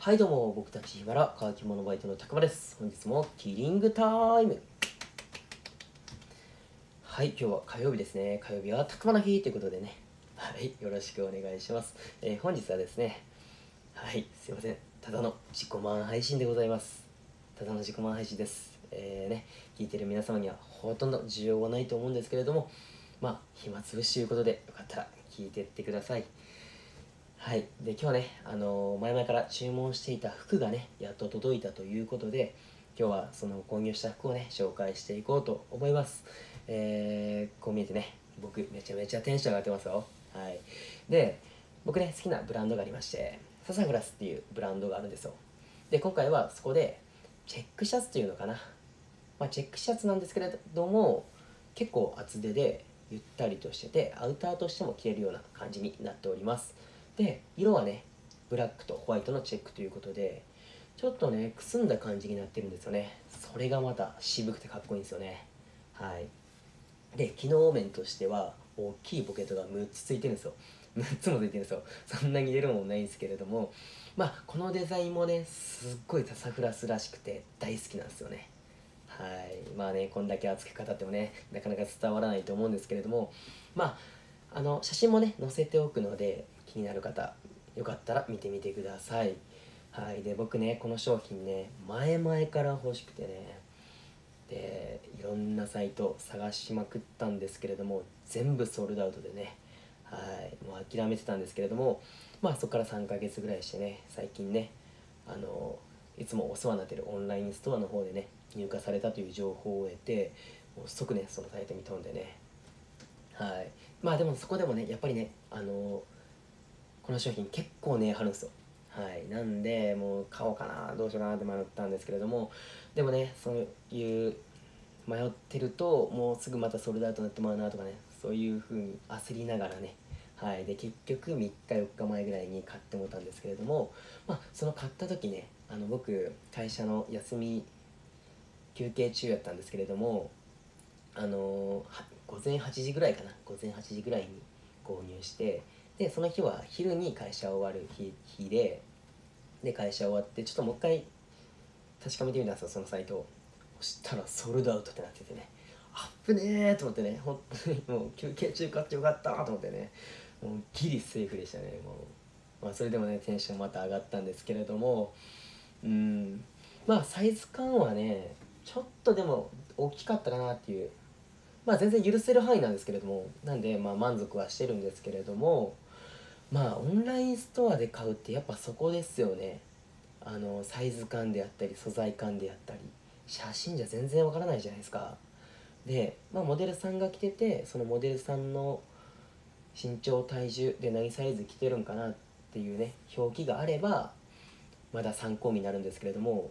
はいどうも僕たちヒマラ乾き物バイトのたくまです。本日もキリングタイム。はい今日は火曜日ですね。火曜日はたくまの日ということでね。はいよろしくお願いします、えー、本日はですねはいすいません。ただの自己満配信でございます。ただの自己満配信です。えー、ね聞いてる皆様にはほとんど需要はないと思うんですけれどもまあ暇つぶしということでよかったら聞いてってください。はい。で今日ねあの前々から注文していた服がねやっと届いたということで今日はその購入した服をね紹介していこうと思います。えー、こう見えてね僕めちゃめちゃテンション上がってますよ。はい。で僕ね好きなブランドがありましてササグラスっていうブランドがあるんですよ。で今回はそこでチェックシャツっていうのかな。まあ、チェックシャツなんですけれども結構厚手でゆったりとしててアウターとしても着れるような感じになっております。で色はねブラックとホワイトのチェックということでちょっとねくすんだ感じになってるんですよね。それがまた渋くてかっこいいんですよね。はい。で機能面としては大きいポケットが6つついてるんですよ。6つもついてるんですよ。そんなに入れるもんないんですけれどもまあこのデザインもねすっごいササフラスらしくて大好きなんですよね。はい。まあねこんだけ熱く語ってもねなかなか伝わらないと思うんですけれどもまああの写真もね載せておくので気になる方よかったら見てみてください。はい。で僕ねこの商品ね前々から欲しくてね。でいろんなサイト探しまくったんですけれども全部ソールドアウトでね。はい。もう諦めてたんですけれどもまあそこから3ヶ月ぐらいしてね最近ねあのいつもお世話になってるオンラインストアの方でね入荷されたという情報を得てもう即ねそのサイトに飛んでね。はい。まあでもそこでもねやっぱりねあのこの商品結構値、ね、張るんですよ。はい。なんでもう買おうかなどうしようかなって迷ったんですけれどもでもねそういう迷ってるともうすぐまたソルドアウトになってまうなとかねそういう風に焦りながらねはい。で結局3日4日前ぐらいに買ってもたんですけれどもまあその買った時ねあの僕会社の休み休憩中やったんですけれどもあの午前8時ぐらいかな。午前8時ぐらいに購入してでその日は昼に会社終わる日日でで会社終わってちょっともう一回確かめてみたんですよそのサイトを。そしたらソールドアウトってなっててね。アップねーと思ってね。本当にもう休憩中買ってよかったと思ってね。もうギリセーフでしたねもう、まあ、それでもねテンションまた上がったんですけれども。うん。まあサイズ感はねちょっとでも大きかったかなっていう。まあ全然許せる範囲なんですけれども。なんでまあ満足はしてるんですけれども。まあオンラインストアで買うってやっぱそこですよね。あのサイズ感であったり素材感であったり。写真じゃ全然わからないじゃないですか。で、まあ、モデルさんが着ててそのモデルさんの身長体重で何サイズ着てるんかなっていうね表記があればまだ参考になるんですけれども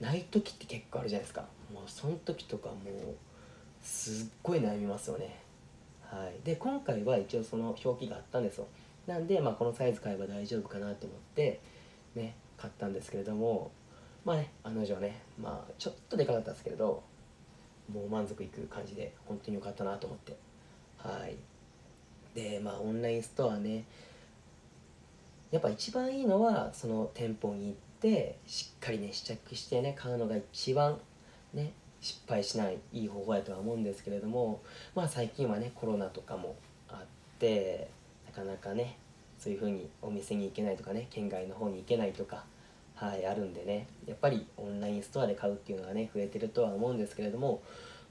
ない時って結構あるじゃないですか。もうその時とかもうすっごい悩みますよね。はい。で今回は一応その表記があったんですよ。なんで、まあ、このサイズ買えば大丈夫かなと思ってね買ったんですけれどもまあね案の定ねまあちょっとでかかったんですけれどもう満足いく感じで本当に良かったなと思って。はい。でまあオンラインストアねやっぱ一番いいのはその店舗に行ってしっかりね試着してね買うのが一番ね失敗しないいい方法やとは思うんですけれどもまあ最近はねコロナとかもあってかなかねそういう風にお店に行けないとかね県外の方に行けないとかはいあるんでねやっぱりオンラインストアで買うっていうのがね増えてるとは思うんですけれども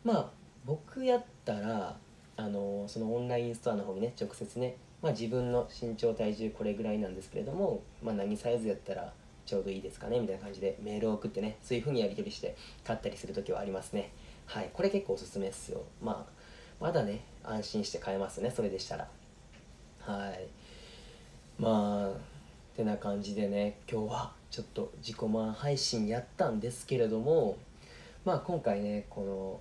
まあ僕やったらあのそのオンラインストアの方にね直接ね、まあ、自分の身長体重これぐらいなんですけれども、まあ、何サイズやったらちょうどいいですかねみたいな感じでメールを送ってねそういう風にやり取りして買ったりする時はありますね。はいこれ結構おすすめですよ。まあまだね安心して買えますねそれでしたら。はい。まあてな感じでね今日はちょっと自己満配信やったんですけれどもまあ今回ねこの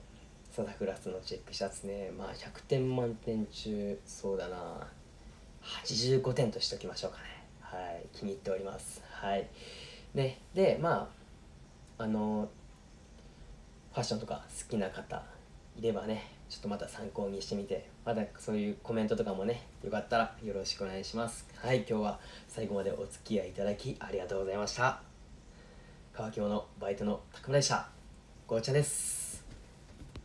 サタクラスのチェックシャツねまあ100点満点中そうだな85点としておきましょうかね。はい。気に入っております。はい。ね。でまああのファッションとか好きな方いればねちょっとまた参考にしてみてまたそういうコメントとかもねよかったらよろしくお願いします。はい今日は最後までお付き合いいただきありがとうございました。乾き物バイトの高村でした。ごちゃです。